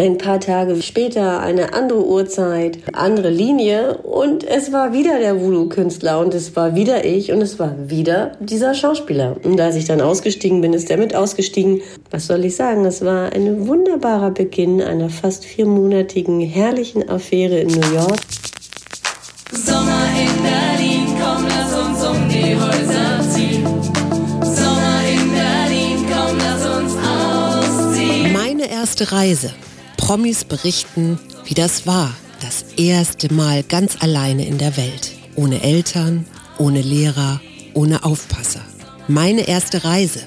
Ein paar Tage später eine andere Uhrzeit, andere Linie und es war wieder der Voodoo-Künstler und es war wieder ich und es war wieder dieser Schauspieler. Und als ich dann ausgestiegen bin, ist er mit ausgestiegen. Was soll ich sagen? Es war ein wunderbarer Beginn einer fast viermonatigen herrlichen Affäre in New York. Sommer in Berlin, komm, lass uns um die Häuser ziehen. Sommer in Berlin, komm, lass uns ausziehen. Meine erste Reise. Promis berichten, wie das war. Das erste Mal ganz alleine in der Welt. Ohne Eltern, ohne Lehrer, ohne Aufpasser. Meine erste Reise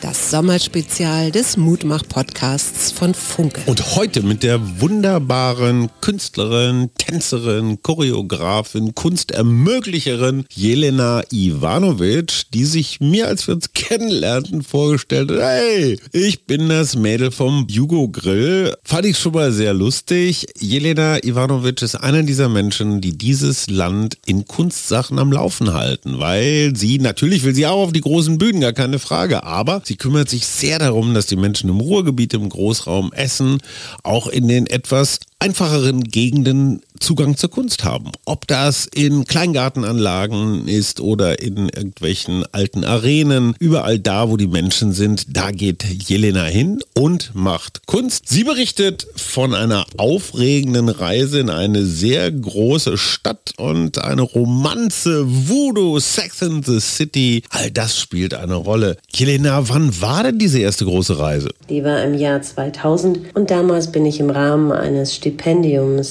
das Sommerspezial des Mutmach-Podcasts von Funke. Und heute mit der wunderbaren Künstlerin, Tänzerin, Choreografin, Kunstermöglicherin Jelena Ivanovic, die sich mir, als wir uns kennenlernten, vorgestellt hat, hey, ich bin das Mädel vom Jugo Grill. Fand ich schon mal sehr lustig. Jelena Ivanovic ist einer dieser Menschen, die dieses Land in Kunstsachen am Laufen halten, weil sie, natürlich will sie auch auf die großen Bühnen, gar keine Frage, aber Sie kümmert sich sehr darum, dass die Menschen im Ruhrgebiet, im Großraum Essen, auch in den etwas einfacheren Gegenden Zugang zur Kunst haben. Ob das in Kleingartenanlagen ist oder in irgendwelchen alten Arenen, überall da, wo die Menschen sind, da geht Jelena hin und macht Kunst. Sie berichtet von einer aufregenden Reise in eine sehr große Stadt und eine Romanze, Voodoo, Sex in the City. All das spielt eine Rolle. Jelena, wann war denn diese erste große Reise? Die war im Jahr 2000 und damals bin ich im Rahmen eines Stipendiums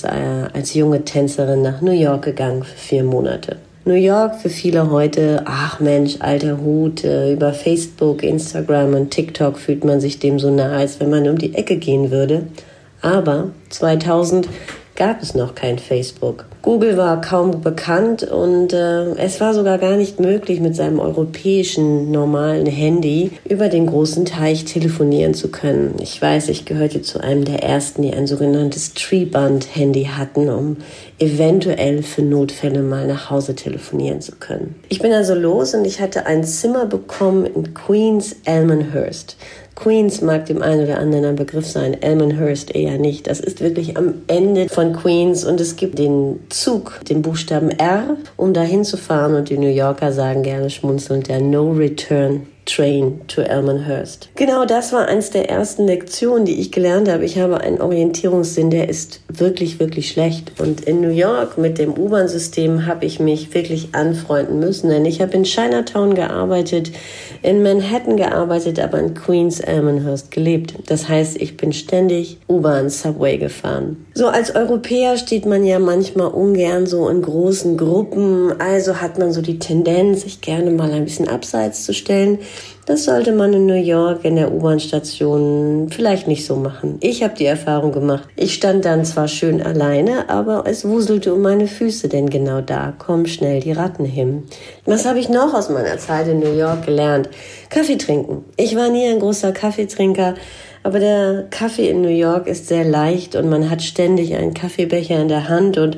äh, als junge Tänzerin nach New York gegangen für vier Monate. New York für viele heute, ach Mensch, alter Hut, über Facebook, Instagram und TikTok fühlt man sich dem so nahe, als wenn man um die Ecke gehen würde. Aber 2000 gab es noch kein Facebook. Google war kaum bekannt und äh, es war sogar gar nicht möglich, mit seinem europäischen normalen Handy über den großen Teich telefonieren zu können. Ich weiß, ich gehörte zu einem der ersten, die ein sogenanntes Treeband-Handy hatten, um eventuell für Notfälle mal nach Hause telefonieren zu können. Ich bin also los und ich hatte ein Zimmer bekommen in Queens Elmhurst. Queens mag dem einen oder anderen ein Begriff sein, Elmhurst eher nicht. Das ist wirklich am Ende von Queens und es gibt den Zug, den Buchstaben R, um dahin zu fahren und die New Yorker sagen gerne schmunzelnd der No Return Train to Elmhurst. Genau das war eins der ersten Lektionen, die ich gelernt habe. Ich habe einen Orientierungssinn, der ist wirklich, wirklich schlecht. Und in New York mit dem U-Bahn-System habe ich mich wirklich anfreunden müssen, denn ich habe in Chinatown gearbeitet, in Manhattan gearbeitet, aber in Queens Elmhurst gelebt. Das heißt, ich bin ständig U-Bahn, Subway gefahren. So als Europäer steht man ja manchmal ungern so in großen Gruppen, also hat man so die Tendenz, sich gerne mal ein bisschen abseits zu stellen. Das sollte man in New York in der U-Bahn-Station vielleicht nicht so machen. Ich habe die Erfahrung gemacht. Ich stand dann zwar schön alleine, aber es wuselte um meine Füße, denn genau da kommen schnell die Ratten hin. Was habe ich noch aus meiner Zeit in New York gelernt? Kaffee trinken. Ich war nie ein großer Kaffeetrinker, aber der Kaffee in New York ist sehr leicht und man hat ständig einen Kaffeebecher in der Hand und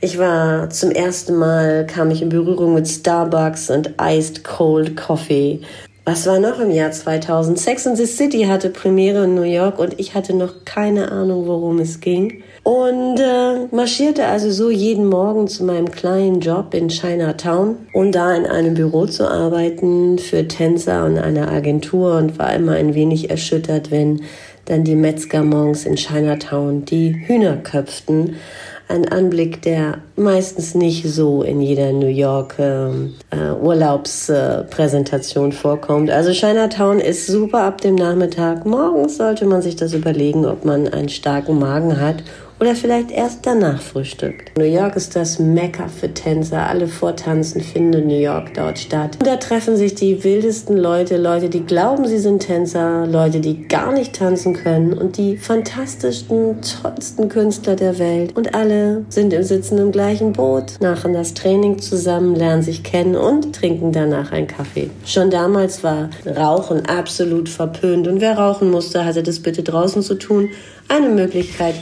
ich war zum ersten Mal, kam ich in Berührung mit Starbucks und Iced Cold Coffee. Was war noch im Jahr 2000? Sex and the City hatte Premiere in New York und ich hatte noch keine Ahnung, worum es ging. Und äh, marschierte also so jeden Morgen zu meinem kleinen Job in Chinatown, um da in einem Büro zu arbeiten für Tänzer und eine Agentur und war immer ein wenig erschüttert, wenn dann die Metzger morgens in Chinatown die Hühner köpften ein Anblick, der meistens nicht so in jeder New York ähm, äh, Urlaubspräsentation äh, vorkommt. Also Chinatown ist super ab dem Nachmittag. Morgens sollte man sich das überlegen, ob man einen starken Magen hat oder vielleicht erst danach frühstückt. New York ist das Mekka für Tänzer. Alle Vortanzen finden in New York dort statt. Und da treffen sich die wildesten Leute, Leute, die glauben, sie sind Tänzer, Leute, die gar nicht tanzen können und die fantastischsten, tollsten Künstler der Welt. Und alle sind im Sitzen im gleichen Boot, machen das Training zusammen, lernen sich kennen und trinken danach einen Kaffee. Schon damals war Rauchen absolut verpönt und wer rauchen musste, hatte das bitte draußen zu tun. Eine Möglichkeit,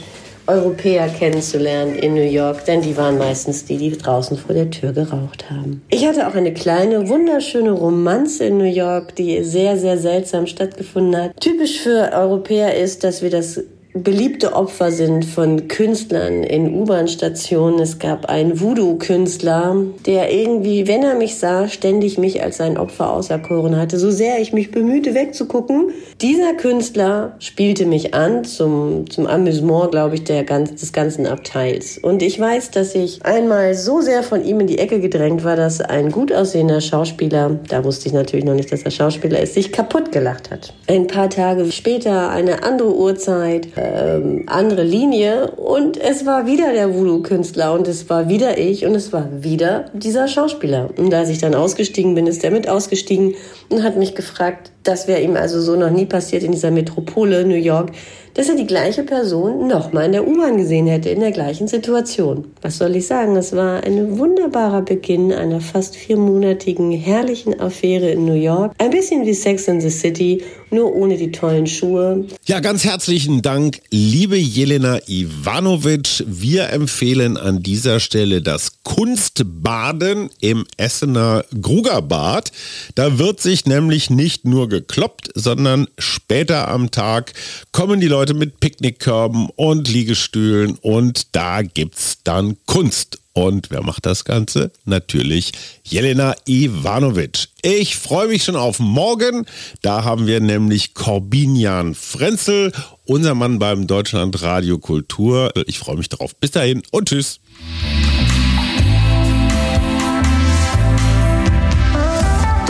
Europäer kennenzulernen in New York, denn die waren meistens die, die draußen vor der Tür geraucht haben. Ich hatte auch eine kleine, wunderschöne Romanze in New York, die sehr, sehr seltsam stattgefunden hat. Typisch für Europäer ist, dass wir das beliebte Opfer sind von Künstlern in U-Bahn-Stationen. Es gab einen Voodoo-Künstler, der irgendwie, wenn er mich sah, ständig mich als sein Opfer auserkoren hatte. So sehr ich mich bemühte, wegzugucken. Dieser Künstler spielte mich an zum, zum Amüsement, glaube ich, der ganz, des ganzen Abteils. Und ich weiß, dass ich einmal so sehr von ihm in die Ecke gedrängt war, dass ein gut aussehender Schauspieler, da wusste ich natürlich noch nicht, dass er Schauspieler ist, sich kaputt gelacht hat. Ein paar Tage später, eine andere Uhrzeit, ähm, andere Linie und es war wieder der Voodoo-Künstler und es war wieder ich und es war wieder dieser Schauspieler. Und als ich dann ausgestiegen bin, ist er mit ausgestiegen und hat mich gefragt, das wäre ihm also so noch nie passiert in dieser Metropole New York, dass er die gleiche Person nochmal in der U-Bahn gesehen hätte, in der gleichen Situation. Was soll ich sagen? Es war ein wunderbarer Beginn einer fast viermonatigen herrlichen Affäre in New York. Ein bisschen wie Sex in the City, nur ohne die tollen Schuhe. Ja, ganz herzlichen Dank, liebe Jelena Ivanovic. Wir empfehlen an dieser Stelle das Kunstbaden im Essener Grugerbad. Da wird sich nämlich nicht nur gekloppt, sondern später am Tag kommen die Leute mit Picknickkörben und Liegestühlen und da gibt's dann Kunst. Und wer macht das Ganze? Natürlich Jelena Ivanovic. Ich freue mich schon auf morgen. Da haben wir nämlich Corbinian Frenzel, unser Mann beim Deutschland Radio Kultur. Ich freue mich darauf. Bis dahin und tschüss.